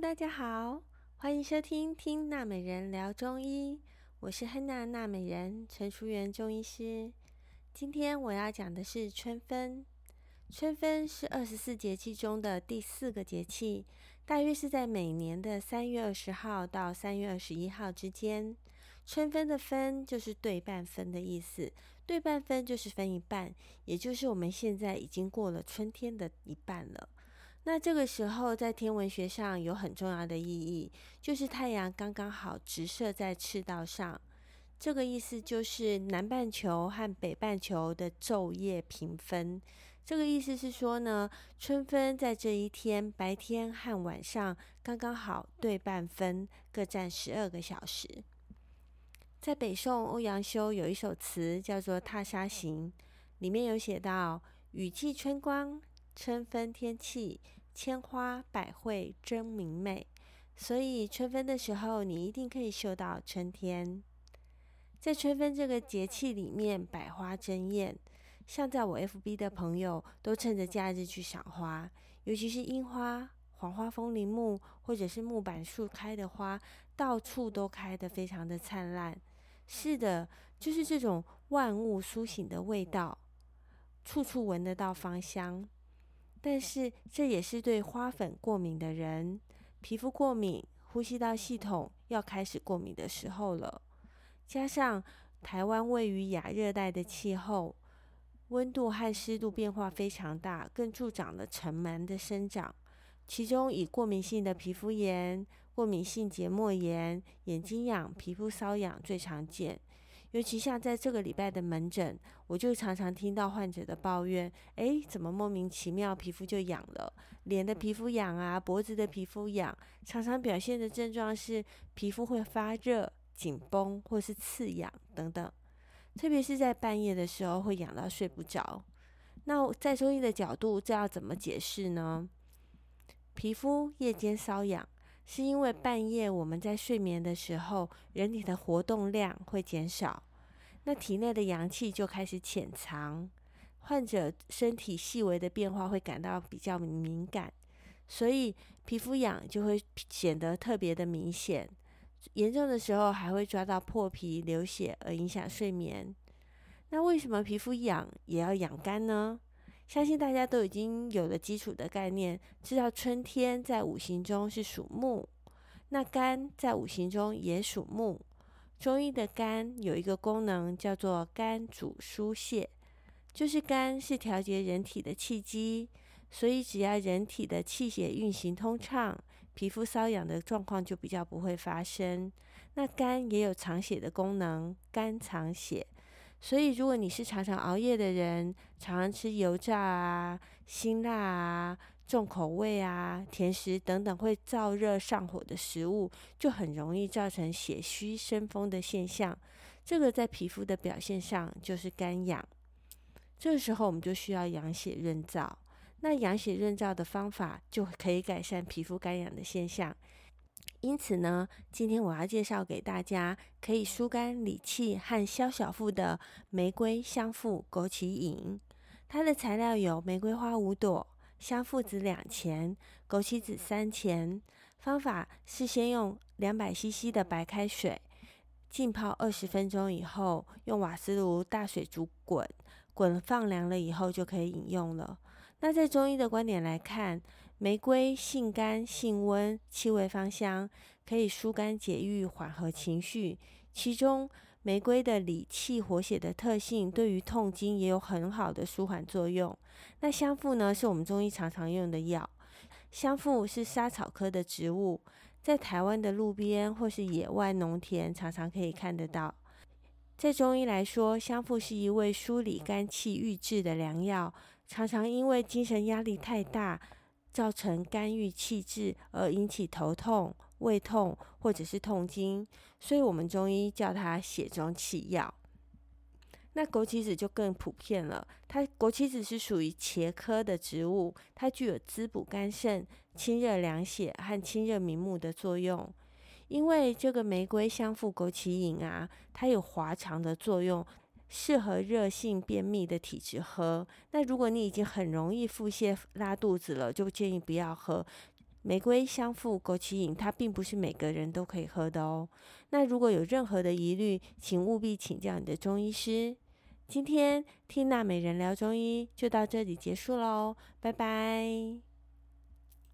大家好，欢迎收听《听娜美人聊中医》，我是亨娜娜美人陈淑媛中医师。今天我要讲的是春分。春分是二十四节气中的第四个节气，大约是在每年的三月二十号到三月二十一号之间。春分的分就是对半分的意思，对半分就是分一半，也就是我们现在已经过了春天的一半了。那这个时候在天文学上有很重要的意义，就是太阳刚刚好直射在赤道上。这个意思就是南半球和北半球的昼夜平分。这个意思是说呢，春分在这一天白天和晚上刚刚好对半分，各占十二个小时。在北宋欧阳修有一首词叫做《踏沙行》，里面有写到：“雨霁春光，春分天气，千花百卉争明媚。”所以春分的时候，你一定可以嗅到春天。在春分这个节气里面，百花争艳。像在我 FB 的朋友，都趁着假日去赏花，尤其是樱花、黄花风铃木，或者是木板树开的花，到处都开得非常的灿烂。是的，就是这种万物苏醒的味道，处处闻得到芳香。但是这也是对花粉过敏的人，皮肤过敏、呼吸道系统要开始过敏的时候了。加上台湾位于亚热带的气候，温度和湿度变化非常大，更助长了尘螨的生长。其中以过敏性的皮肤炎、过敏性结膜炎、眼睛痒、皮肤瘙痒最常见。尤其像在这个礼拜的门诊，我就常常听到患者的抱怨：哎，怎么莫名其妙皮肤就痒了？脸的皮肤痒啊，脖子的皮肤痒，常常表现的症状是皮肤会发热、紧绷或是刺痒等等。特别是在半夜的时候，会痒到睡不着。那在中医的角度，这要怎么解释呢？皮肤夜间瘙痒。是因为半夜我们在睡眠的时候，人体的活动量会减少，那体内的阳气就开始潜藏，患者身体细微的变化会感到比较敏感，所以皮肤痒就会显得特别的明显，严重的时候还会抓到破皮流血而影响睡眠。那为什么皮肤痒也要养肝呢？相信大家都已经有了基础的概念，知道春天在五行中是属木，那肝在五行中也属木。中医的肝有一个功能叫做肝主疏泄，就是肝是调节人体的气机，所以只要人体的气血运行通畅，皮肤瘙痒的状况就比较不会发生。那肝也有藏血的功能，肝藏血。所以，如果你是常常熬夜的人，常常吃油炸啊、辛辣啊、重口味啊、甜食等等会燥热上火的食物，就很容易造成血虚生风的现象。这个在皮肤的表现上就是干痒。这时候，我们就需要养血润燥。那养血润燥的方法，就可以改善皮肤干痒的现象。因此呢，今天我要介绍给大家可以疏肝理气和消小腹的玫瑰香附枸杞饮。它的材料有玫瑰花五朵、香附子两钱、枸杞子三钱。方法是先用两百 CC 的白开水浸泡二十分钟以后，用瓦斯炉大水煮滚，滚放凉了以后就可以饮用了。那在中医的观点来看，玫瑰性甘性温，气味芳香，可以疏肝解郁，缓和情绪。其中，玫瑰的理气活血的特性，对于痛经也有很好的舒缓作用。那香附呢，是我们中医常常用的药。香附是莎草科的植物，在台湾的路边或是野外农田，常常可以看得到。在中医来说，香附是一味疏理肝气、郁滞的良药。常常因为精神压力太大，造成肝郁气滞，而引起头痛、胃痛或者是痛经，所以我们中医叫它血中气药。那枸杞子就更普遍了，它枸杞子是属于茄科的植物，它具有滋补肝肾、清热凉血和清热明目的作用。因为这个玫瑰香附枸杞饮啊，它有滑肠的作用，适合热性便秘的体质喝。那如果你已经很容易腹泻拉肚子了，就建议不要喝。玫瑰香附枸杞饮，它并不是每个人都可以喝的哦。那如果有任何的疑虑，请务必请教你的中医师。今天听娜美人聊中医就到这里结束喽，拜拜。